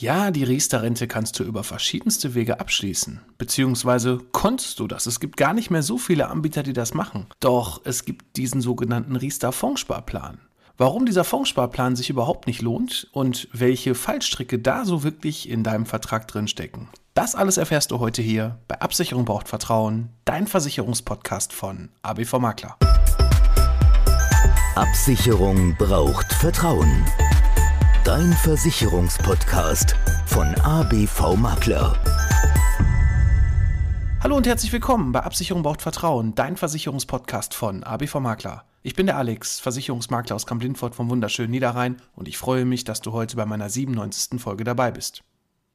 Ja, die Riester-Rente kannst du über verschiedenste Wege abschließen. Beziehungsweise konntest du das. Es gibt gar nicht mehr so viele Anbieter, die das machen. Doch es gibt diesen sogenannten Riester-Fondssparplan. Warum dieser Fondssparplan sich überhaupt nicht lohnt und welche Fallstricke da so wirklich in deinem Vertrag drin stecken. Das alles erfährst du heute hier bei Absicherung braucht Vertrauen, dein Versicherungspodcast von ABV Makler. Absicherung braucht Vertrauen. Dein Versicherungspodcast von ABV Makler. Hallo und herzlich willkommen bei Absicherung braucht Vertrauen, dein Versicherungspodcast von ABV Makler. Ich bin der Alex, Versicherungsmakler aus Kamp-Lindfort vom wunderschönen Niederrhein und ich freue mich, dass du heute bei meiner 97. Folge dabei bist.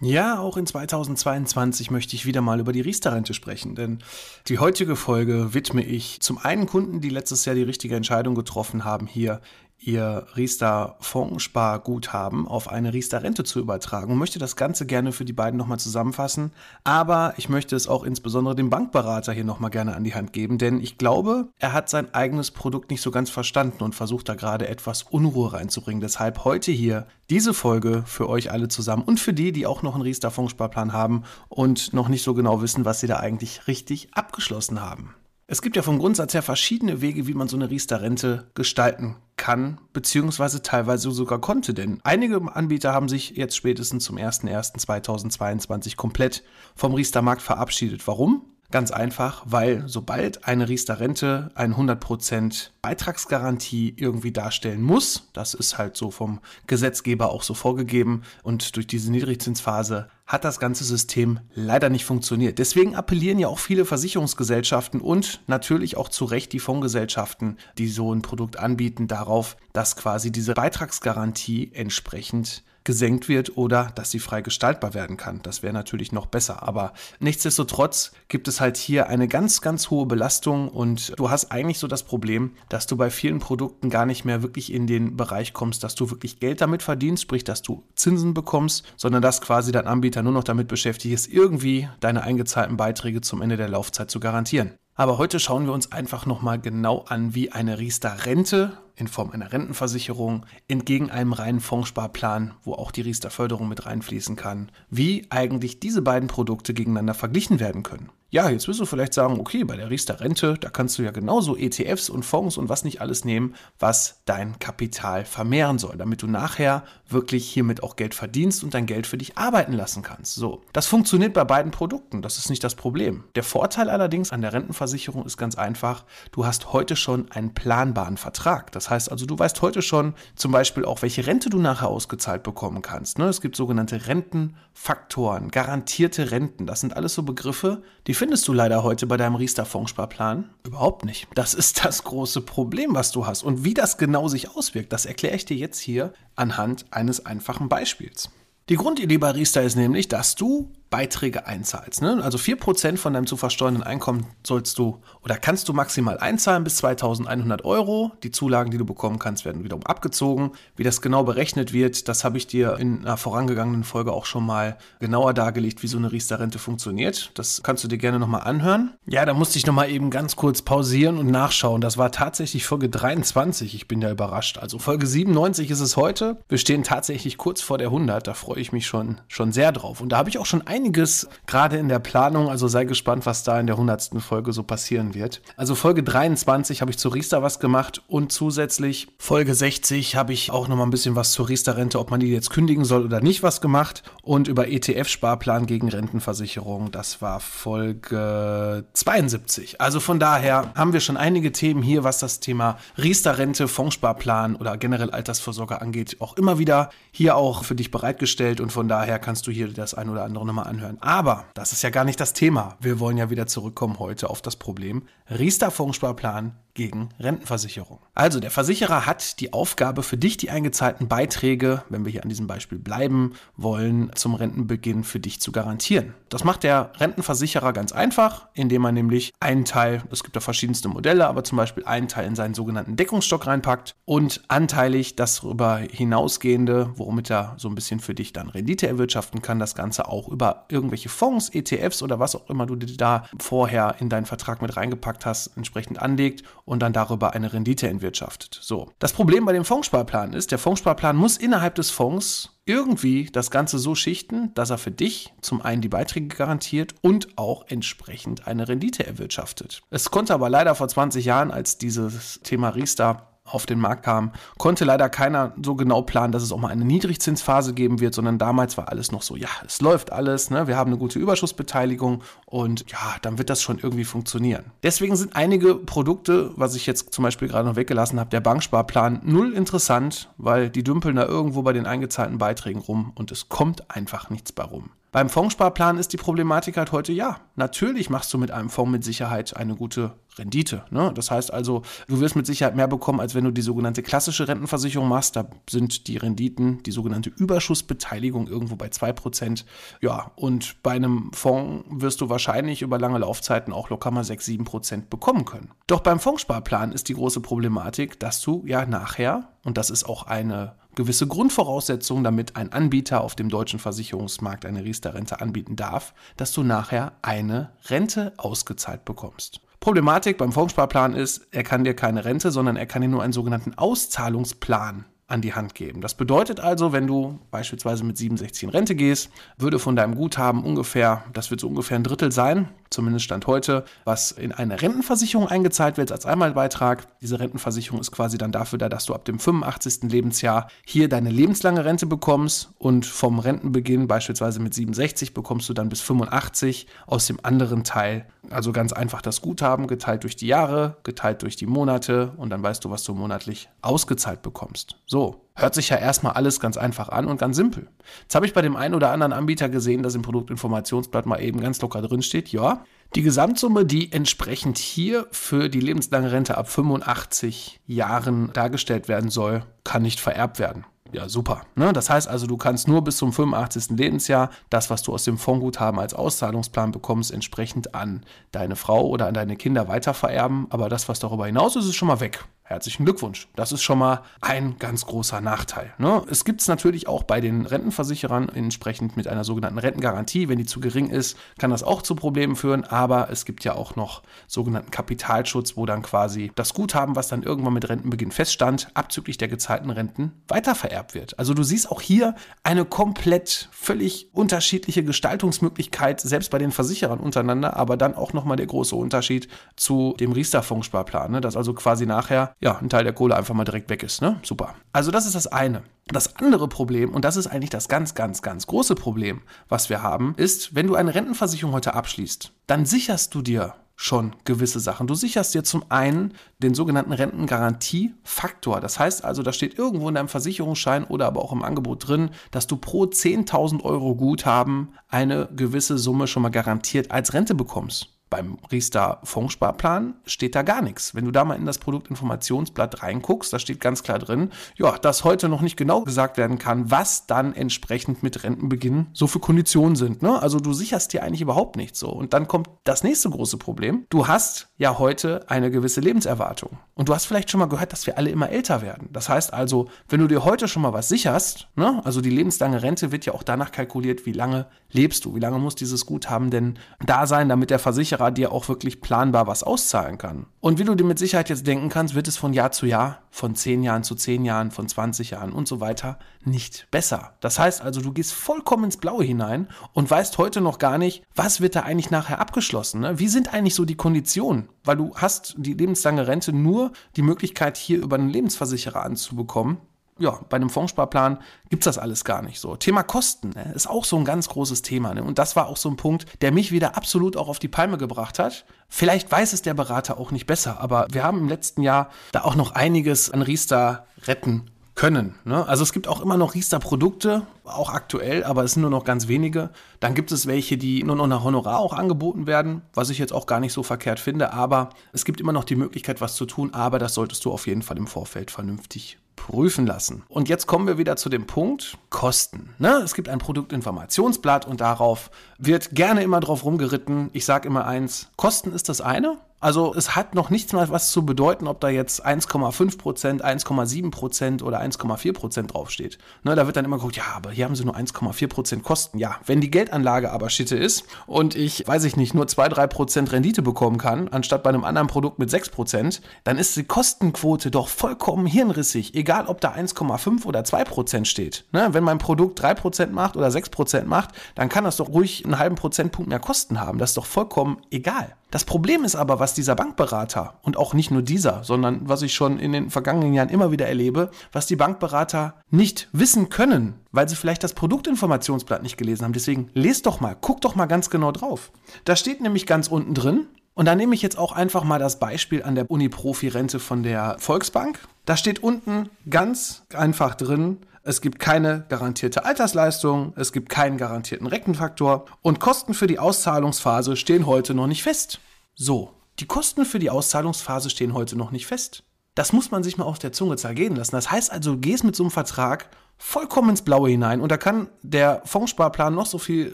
Ja, auch in 2022 möchte ich wieder mal über die Riester-Rente sprechen, denn die heutige Folge widme ich zum einen Kunden, die letztes Jahr die richtige Entscheidung getroffen haben, hier ihr Riester Fondssparguthaben auf eine Riester Rente zu übertragen und möchte das Ganze gerne für die beiden nochmal zusammenfassen. Aber ich möchte es auch insbesondere dem Bankberater hier nochmal gerne an die Hand geben, denn ich glaube, er hat sein eigenes Produkt nicht so ganz verstanden und versucht da gerade etwas Unruhe reinzubringen. Deshalb heute hier diese Folge für euch alle zusammen und für die, die auch noch einen Riester Fondssparplan haben und noch nicht so genau wissen, was sie da eigentlich richtig abgeschlossen haben. Es gibt ja vom Grundsatz her verschiedene Wege, wie man so eine Riester-Rente gestalten kann, beziehungsweise teilweise sogar konnte. Denn einige Anbieter haben sich jetzt spätestens zum 01.01.2022 komplett vom Riester-Markt verabschiedet. Warum? Ganz einfach, weil sobald eine Riester-Rente eine 100% Beitragsgarantie irgendwie darstellen muss, das ist halt so vom Gesetzgeber auch so vorgegeben und durch diese Niedrigzinsphase hat das ganze System leider nicht funktioniert. Deswegen appellieren ja auch viele Versicherungsgesellschaften und natürlich auch zu Recht die Fondsgesellschaften, die so ein Produkt anbieten, darauf, dass quasi diese Beitragsgarantie entsprechend gesenkt wird oder dass sie frei gestaltbar werden kann. Das wäre natürlich noch besser. Aber nichtsdestotrotz gibt es halt hier eine ganz, ganz hohe Belastung und du hast eigentlich so das Problem, dass du bei vielen Produkten gar nicht mehr wirklich in den Bereich kommst, dass du wirklich Geld damit verdienst, sprich, dass du Zinsen bekommst, sondern dass quasi dein Anbieter nur noch damit beschäftigt ist, irgendwie deine eingezahlten Beiträge zum Ende der Laufzeit zu garantieren. Aber heute schauen wir uns einfach nochmal genau an, wie eine Riester-Rente in Form einer Rentenversicherung entgegen einem reinen Fondssparplan, wo auch die Riester-Förderung mit reinfließen kann, wie eigentlich diese beiden Produkte gegeneinander verglichen werden können. Ja, jetzt wirst du vielleicht sagen, okay, bei der Riester-Rente, da kannst du ja genauso ETFs und Fonds und was nicht alles nehmen, was dein Kapital vermehren soll, damit du nachher wirklich hiermit auch Geld verdienst und dein Geld für dich arbeiten lassen kannst. So, das funktioniert bei beiden Produkten, das ist nicht das Problem. Der Vorteil allerdings an der Rentenversicherung ist ganz einfach, du hast heute schon einen planbaren Vertrag. Das heißt also, du weißt heute schon zum Beispiel auch, welche Rente du nachher ausgezahlt bekommen kannst. Ne? Es gibt sogenannte Rentenfaktoren, garantierte Renten, das sind alles so Begriffe, die findest du leider heute bei deinem Riester-Fondssparplan überhaupt nicht. Das ist das große Problem, was du hast. Und wie das genau sich auswirkt, das erkläre ich dir jetzt hier anhand eines einfachen Beispiels. Die Grundidee bei Riester ist nämlich, dass du Beiträge einzahlst. Ne? Also 4% von deinem zu versteuernden Einkommen sollst du oder kannst du maximal einzahlen bis 2100 Euro. Die Zulagen, die du bekommen kannst, werden wiederum abgezogen. Wie das genau berechnet wird, das habe ich dir in einer vorangegangenen Folge auch schon mal genauer dargelegt, wie so eine Riester-Rente funktioniert. Das kannst du dir gerne nochmal anhören. Ja, da musste ich nochmal eben ganz kurz pausieren und nachschauen. Das war tatsächlich Folge 23. Ich bin ja überrascht. Also Folge 97 ist es heute. Wir stehen tatsächlich kurz vor der 100. Da freue ich mich schon, schon sehr drauf. Und da habe ich auch schon ein einiges gerade in der Planung, also sei gespannt, was da in der 100. Folge so passieren wird. Also Folge 23 habe ich zu Riester was gemacht und zusätzlich Folge 60 habe ich auch noch mal ein bisschen was zur Riester-Rente, ob man die jetzt kündigen soll oder nicht, was gemacht und über ETF-Sparplan gegen Rentenversicherung, das war Folge 72. Also von daher haben wir schon einige Themen hier, was das Thema Riester-Rente, Fondssparplan oder generell Altersvorsorge angeht, auch immer wieder hier auch für dich bereitgestellt und von daher kannst du hier das ein oder andere nochmal anhören. Aber das ist ja gar nicht das Thema. Wir wollen ja wieder zurückkommen heute auf das Problem Riester-Fondssparplan gegen Rentenversicherung. Also der Versicherer hat die Aufgabe für dich die eingezahlten Beiträge, wenn wir hier an diesem Beispiel bleiben wollen, zum Rentenbeginn für dich zu garantieren. Das macht der Rentenversicherer ganz einfach, indem er nämlich einen Teil, es gibt da verschiedenste Modelle, aber zum Beispiel einen Teil in seinen sogenannten Deckungsstock reinpackt und anteilig das darüber hinausgehende, womit er so ein bisschen für dich dann Rendite erwirtschaften kann, das Ganze auch über irgendwelche Fonds, ETFs oder was auch immer du dir da vorher in deinen Vertrag mit reingepackt hast, entsprechend anlegt und dann darüber eine Rendite entwirtschaftet. So. Das Problem bei dem Fondssparplan ist, der Fondssparplan muss innerhalb des Fonds irgendwie das Ganze so schichten, dass er für dich zum einen die Beiträge garantiert und auch entsprechend eine Rendite erwirtschaftet. Es konnte aber leider vor 20 Jahren, als dieses Thema Riester auf den Markt kam, konnte leider keiner so genau planen, dass es auch mal eine Niedrigzinsphase geben wird, sondern damals war alles noch so, ja, es läuft alles, ne? wir haben eine gute Überschussbeteiligung und ja, dann wird das schon irgendwie funktionieren. Deswegen sind einige Produkte, was ich jetzt zum Beispiel gerade noch weggelassen habe, der Banksparplan, null interessant, weil die dümpeln da irgendwo bei den eingezahlten Beiträgen rum und es kommt einfach nichts bei rum. Beim Fondssparplan ist die Problematik halt heute, ja, natürlich machst du mit einem Fonds mit Sicherheit eine gute Rendite. Ne? Das heißt also, du wirst mit Sicherheit mehr bekommen, als wenn du die sogenannte klassische Rentenversicherung machst. Da sind die Renditen, die sogenannte Überschussbeteiligung irgendwo bei 2%. Ja, und bei einem Fonds wirst du wahrscheinlich über lange Laufzeiten auch locker mal 6, 7% bekommen können. Doch beim Fondssparplan ist die große Problematik, dass du ja nachher, und das ist auch eine gewisse Grundvoraussetzung, damit ein Anbieter auf dem deutschen Versicherungsmarkt eine Riester-Rente anbieten darf, dass du nachher eine Rente ausgezahlt bekommst. Problematik beim Fondssparplan ist, er kann dir keine Rente, sondern er kann dir nur einen sogenannten Auszahlungsplan an die Hand geben. Das bedeutet also, wenn du beispielsweise mit 67 in Rente gehst, würde von deinem Guthaben ungefähr, das wird so ungefähr ein Drittel sein, zumindest Stand heute, was in eine Rentenversicherung eingezahlt wird als Einmalbeitrag. Diese Rentenversicherung ist quasi dann dafür da, dass du ab dem 85. Lebensjahr hier deine lebenslange Rente bekommst und vom Rentenbeginn beispielsweise mit 67 bekommst du dann bis 85 aus dem anderen Teil. Also ganz einfach das Guthaben geteilt durch die Jahre, geteilt durch die Monate und dann weißt du, was du monatlich ausgezahlt bekommst. So, Hört sich ja erstmal alles ganz einfach an und ganz simpel. Jetzt habe ich bei dem einen oder anderen Anbieter gesehen, dass im Produktinformationsblatt mal eben ganz locker drin steht, ja, die Gesamtsumme, die entsprechend hier für die lebenslange Rente ab 85 Jahren dargestellt werden soll, kann nicht vererbt werden. Ja, super. Ne? Das heißt also, du kannst nur bis zum 85. Lebensjahr das, was du aus dem Fondsguthaben als Auszahlungsplan bekommst, entsprechend an deine Frau oder an deine Kinder weitervererben. Aber das, was darüber hinaus ist, ist schon mal weg. Herzlichen Glückwunsch. Das ist schon mal ein ganz großer Nachteil. Ne? Es gibt es natürlich auch bei den Rentenversicherern entsprechend mit einer sogenannten Rentengarantie. Wenn die zu gering ist, kann das auch zu Problemen führen. Aber es gibt ja auch noch sogenannten Kapitalschutz, wo dann quasi das Guthaben, was dann irgendwann mit Rentenbeginn feststand, abzüglich der gezahlten Renten weitervererbt wird. Also du siehst auch hier eine komplett völlig unterschiedliche Gestaltungsmöglichkeit, selbst bei den Versicherern untereinander, aber dann auch nochmal der große Unterschied zu dem Riester-Fondssparplan, ne? dass also quasi nachher ja, ein Teil der Kohle einfach mal direkt weg ist. Ne? Super. Also das ist das eine. Das andere Problem, und das ist eigentlich das ganz, ganz, ganz große Problem, was wir haben, ist, wenn du eine Rentenversicherung heute abschließt, dann sicherst du dir schon gewisse Sachen. Du sicherst dir zum einen den sogenannten Rentengarantiefaktor. Das heißt also, da steht irgendwo in deinem Versicherungsschein oder aber auch im Angebot drin, dass du pro 10.000 Euro Guthaben eine gewisse Summe schon mal garantiert als Rente bekommst. Beim Riester Fondssparplan steht da gar nichts. Wenn du da mal in das Produktinformationsblatt reinguckst, da steht ganz klar drin, ja, dass heute noch nicht genau gesagt werden kann, was dann entsprechend mit Rentenbeginn so für Konditionen sind. Ne? Also du sicherst dir eigentlich überhaupt nichts so. Und dann kommt das nächste große Problem. Du hast ja heute eine gewisse Lebenserwartung. Und du hast vielleicht schon mal gehört, dass wir alle immer älter werden. Das heißt also, wenn du dir heute schon mal was sicherst, ne? also die lebenslange Rente wird ja auch danach kalkuliert, wie lange lebst du, wie lange muss dieses Guthaben denn da sein, damit der Versicherer Versicherer dir auch wirklich planbar was auszahlen kann. Und wie du dir mit Sicherheit jetzt denken kannst, wird es von Jahr zu Jahr, von 10 Jahren zu 10 Jahren, von 20 Jahren und so weiter nicht besser. Das heißt also, du gehst vollkommen ins Blaue hinein und weißt heute noch gar nicht, was wird da eigentlich nachher abgeschlossen. Ne? Wie sind eigentlich so die Konditionen? Weil du hast die lebenslange Rente nur die Möglichkeit, hier über einen Lebensversicherer anzubekommen ja, bei einem Fondssparplan gibt's das alles gar nicht so. Thema Kosten ne, ist auch so ein ganz großes Thema. Ne? Und das war auch so ein Punkt, der mich wieder absolut auch auf die Palme gebracht hat. Vielleicht weiß es der Berater auch nicht besser, aber wir haben im letzten Jahr da auch noch einiges an Riester retten können. Ne? Also es gibt auch immer noch Riester-Produkte, auch aktuell, aber es sind nur noch ganz wenige. Dann gibt es welche, die nur noch nach Honorar auch angeboten werden, was ich jetzt auch gar nicht so verkehrt finde. Aber es gibt immer noch die Möglichkeit, was zu tun, aber das solltest du auf jeden Fall im Vorfeld vernünftig prüfen lassen. Und jetzt kommen wir wieder zu dem Punkt Kosten. Ne? Es gibt ein Produktinformationsblatt und darauf wird gerne immer drauf rumgeritten. Ich sage immer eins, Kosten ist das eine, Also es hat noch nichts mal was zu bedeuten, ob da jetzt 1,5 Prozent, 1,7 Prozent oder 1,4 Prozent draufsteht. Ne, da wird dann immer geguckt, ja, aber hier haben sie nur 1,4 Prozent Kosten. Ja, wenn die Geldanlage aber Schitte ist und ich, weiß ich nicht, nur 2, 3 Prozent Rendite bekommen kann, anstatt bei einem anderen Produkt mit 6 Prozent, dann ist die Kostenquote doch vollkommen hirnrissig, egal ob da 1,5 oder 2 Prozent steht. Ne, wenn mein Produkt 3 Prozent macht oder 6 Prozent macht, dann kann das doch ruhig einen halben Prozentpunkt mehr Kosten haben. Das ist doch vollkommen egal. Das Problem ist aber, was dieser Bankberater und auch nicht nur dieser, sondern was ich schon in den vergangenen Jahren immer wieder erlebe, was die Bankberater nicht wissen können, weil sie vielleicht das Produktinformationsblatt nicht gelesen haben. Deswegen lest doch mal, guck doch mal ganz genau drauf. Da steht nämlich ganz unten drin, und da nehme ich jetzt auch einfach mal das Beispiel an der Uni-Profi-Rente von der Volksbank. Da steht unten ganz einfach drin, es gibt keine garantierte Altersleistung, es gibt keinen garantierten Reckenfaktor und Kosten für die Auszahlungsphase stehen heute noch nicht fest. So, die Kosten für die Auszahlungsphase stehen heute noch nicht fest. Das muss man sich mal auf der Zunge zergehen lassen. Das heißt also, du gehst mit so einem Vertrag vollkommen ins Blaue hinein und da kann der Fondssparplan noch so viel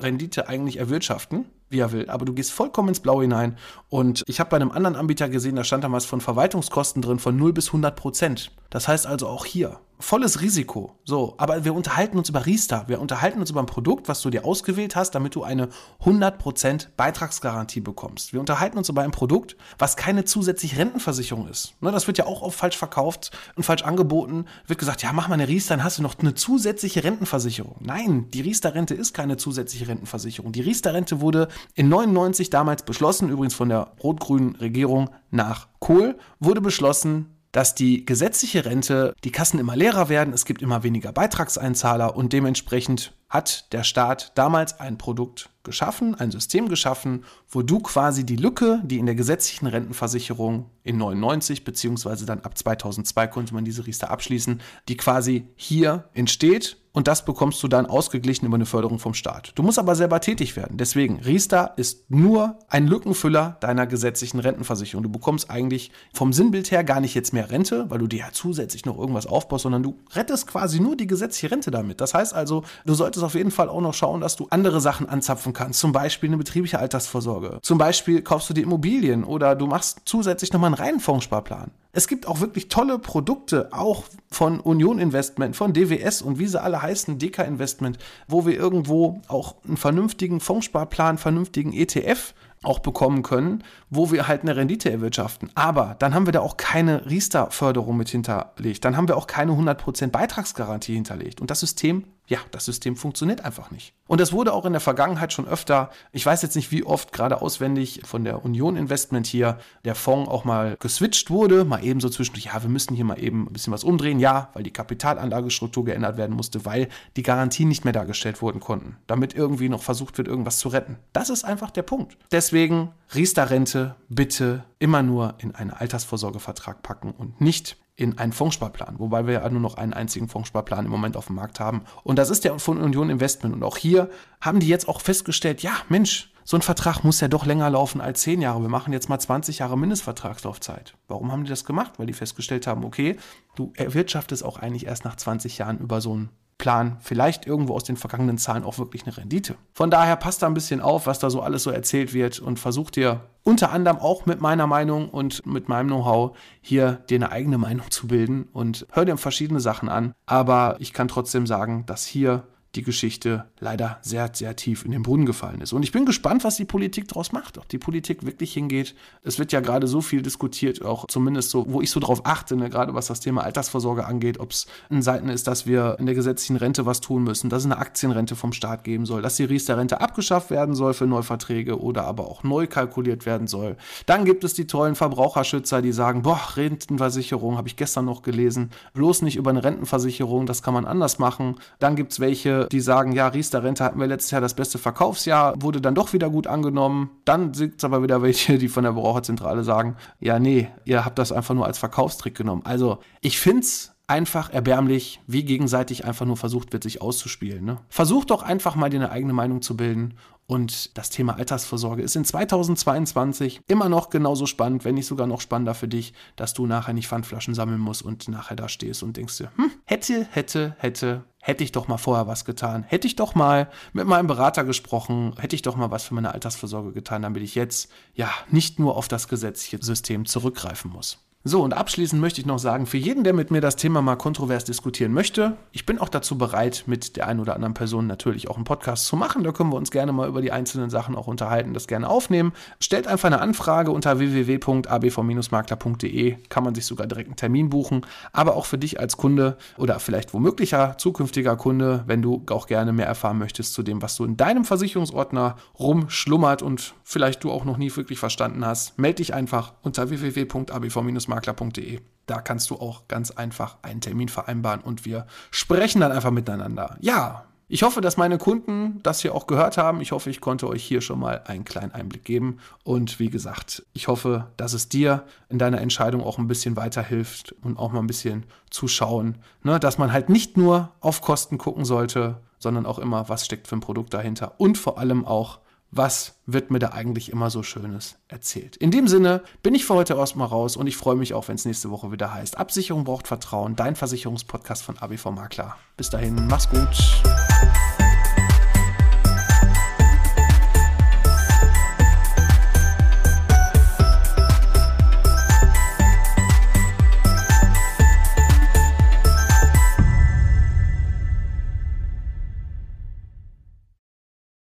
Rendite eigentlich erwirtschaften wie er will. Aber du gehst vollkommen ins Blaue hinein. Und ich habe bei einem anderen Anbieter gesehen, da stand damals von Verwaltungskosten drin von 0 bis 100 Prozent. Das heißt also auch hier volles Risiko. So, aber wir unterhalten uns über Riester. Wir unterhalten uns über ein Produkt, was du dir ausgewählt hast, damit du eine 100% Beitragsgarantie bekommst. Wir unterhalten uns über ein Produkt, was keine zusätzliche Rentenversicherung ist. Ne, das wird ja auch oft falsch verkauft und falsch angeboten. Wird gesagt, ja, mach mal eine Riester, dann hast du noch eine zusätzliche Rentenversicherung. Nein, die Riester-Rente ist keine zusätzliche Rentenversicherung. Die Riester-Rente wurde in 99 damals beschlossen, übrigens von der rot-grünen Regierung nach Kohl, wurde beschlossen, dass die gesetzliche Rente, die Kassen immer leerer werden, es gibt immer weniger Beitragseinzahler und dementsprechend hat der Staat damals ein Produkt geschaffen, ein System geschaffen, wo du quasi die Lücke, die in der gesetzlichen Rentenversicherung in 99 beziehungsweise dann ab 2002 konnte man diese Riester abschließen, die quasi hier entsteht und das bekommst du dann ausgeglichen über eine Förderung vom Staat. Du musst aber selber tätig werden. Deswegen, Riester ist nur ein Lückenfüller deiner gesetzlichen Rentenversicherung. Du bekommst eigentlich vom Sinnbild her gar nicht jetzt mehr Rente, weil du dir ja zusätzlich noch irgendwas aufbaust, sondern du rettest quasi nur die gesetzliche Rente damit. Das heißt also, du solltest auf jeden Fall auch noch schauen, dass du andere Sachen anzapfen kannst. Zum Beispiel eine betriebliche Altersvorsorge. Zum Beispiel kaufst du dir Immobilien oder du machst zusätzlich nochmal einen reinen Fondssparplan. Es gibt auch wirklich tolle Produkte, auch von Union Investment, von DWS und wie sie alle heißen, DK Investment, wo wir irgendwo auch einen vernünftigen Fondssparplan, vernünftigen ETF auch bekommen können, wo wir halt eine Rendite erwirtschaften. Aber dann haben wir da auch keine Riester-Förderung mit hinterlegt. Dann haben wir auch keine 100% Beitragsgarantie hinterlegt. Und das System ja, das System funktioniert einfach nicht. Und das wurde auch in der Vergangenheit schon öfter, ich weiß jetzt nicht wie oft, gerade auswendig von der Union Investment hier, der Fonds auch mal geswitcht wurde, mal eben so zwischendurch, ja, wir müssen hier mal eben ein bisschen was umdrehen, ja, weil die Kapitalanlagestruktur geändert werden musste, weil die Garantien nicht mehr dargestellt wurden konnten, damit irgendwie noch versucht wird, irgendwas zu retten. Das ist einfach der Punkt. Deswegen Riester-Rente bitte immer nur in einen Altersvorsorgevertrag packen und nicht in einen Fondssparplan, wobei wir ja nur noch einen einzigen Fondssparplan im Moment auf dem Markt haben. Und das ist der von Union Investment. Und auch hier haben die jetzt auch festgestellt, ja, Mensch, so ein Vertrag muss ja doch länger laufen als zehn Jahre. Wir machen jetzt mal 20 Jahre Mindestvertragslaufzeit. Warum haben die das gemacht? Weil die festgestellt haben, okay, du erwirtschaftest auch eigentlich erst nach 20 Jahren über so ein Plan vielleicht irgendwo aus den vergangenen Zahlen auch wirklich eine Rendite. Von daher passt da ein bisschen auf, was da so alles so erzählt wird und versucht dir unter anderem auch mit meiner Meinung und mit meinem Know-how hier dir eine eigene Meinung zu bilden und hör dir verschiedene Sachen an. Aber ich kann trotzdem sagen, dass hier die Geschichte leider sehr, sehr tief in den Brunnen gefallen ist. Und ich bin gespannt, was die Politik daraus macht, ob die Politik wirklich hingeht. Es wird ja gerade so viel diskutiert, auch zumindest so, wo ich so drauf achte, ne, gerade was das Thema Altersvorsorge angeht, ob es in Seiten ist, dass wir in der gesetzlichen Rente was tun müssen, dass es eine Aktienrente vom Staat geben soll, dass die Riester-Rente abgeschafft werden soll für Neuverträge oder aber auch neu kalkuliert werden soll. Dann gibt es die tollen Verbraucherschützer, die sagen, boah, Rentenversicherung, habe ich gestern noch gelesen, bloß nicht über eine Rentenversicherung, das kann man anders machen. Dann gibt es welche, die sagen, ja, Riester-Rente hatten wir letztes Jahr das beste Verkaufsjahr, wurde dann doch wieder gut angenommen. Dann gibt es aber wieder welche, die von der Verbraucherzentrale sagen, ja, nee, ihr habt das einfach nur als Verkaufstrick genommen. Also ich finde es einfach erbärmlich, wie gegenseitig einfach nur versucht wird, sich auszuspielen. Ne? Versucht doch einfach mal dir eine eigene Meinung zu bilden Und das Thema Altersvorsorge ist in 2022 immer noch genauso spannend, wenn nicht sogar noch spannender für dich, dass du nachher nicht Pfandflaschen sammeln musst und nachher da stehst und denkst dir, hm, hätte, hätte, hätte, hätte ich doch mal vorher was getan. Hätte ich doch mal mit meinem Berater gesprochen, hätte ich doch mal was für meine Altersvorsorge getan, damit ich jetzt ja nicht nur auf das gesetzliche System zurückgreifen muss. So, und abschließend möchte ich noch sagen, für jeden, der mit mir das Thema mal kontrovers diskutieren möchte, ich bin auch dazu bereit, mit der einen oder anderen Person natürlich auch einen Podcast zu machen. Da können wir uns gerne mal über die einzelnen Sachen auch unterhalten, das gerne aufnehmen. Stellt einfach eine Anfrage unter www.abv-makler.de, kann man sich sogar direkt einen Termin buchen. Aber auch für dich als Kunde oder vielleicht womöglicher zukünftiger Kunde, wenn du auch gerne mehr erfahren möchtest zu dem, was du in deinem Versicherungsordner rumschlummert und vielleicht du auch noch nie wirklich verstanden hast, melde dich einfach unter www.abv-makler.de makler.de. Da kannst du auch ganz einfach einen Termin vereinbaren und wir sprechen dann einfach miteinander. Ja, ich hoffe, dass meine Kunden das hier auch gehört haben. Ich hoffe, ich konnte euch hier schon mal einen kleinen Einblick geben. Und wie gesagt, ich hoffe, dass es dir in deiner Entscheidung auch ein bisschen weiterhilft und auch mal ein bisschen zuschauen, ne? dass man halt nicht nur auf Kosten gucken sollte, sondern auch immer, was steckt für ein Produkt dahinter und vor allem auch, was wird mir da eigentlich immer so Schönes erzählt. In dem Sinne bin ich für heute erstmal raus und ich freue mich auch, wenn es nächste Woche wieder heißt. Absicherung braucht Vertrauen, dein Versicherungspodcast von ABV Makler. Bis dahin, mach's gut.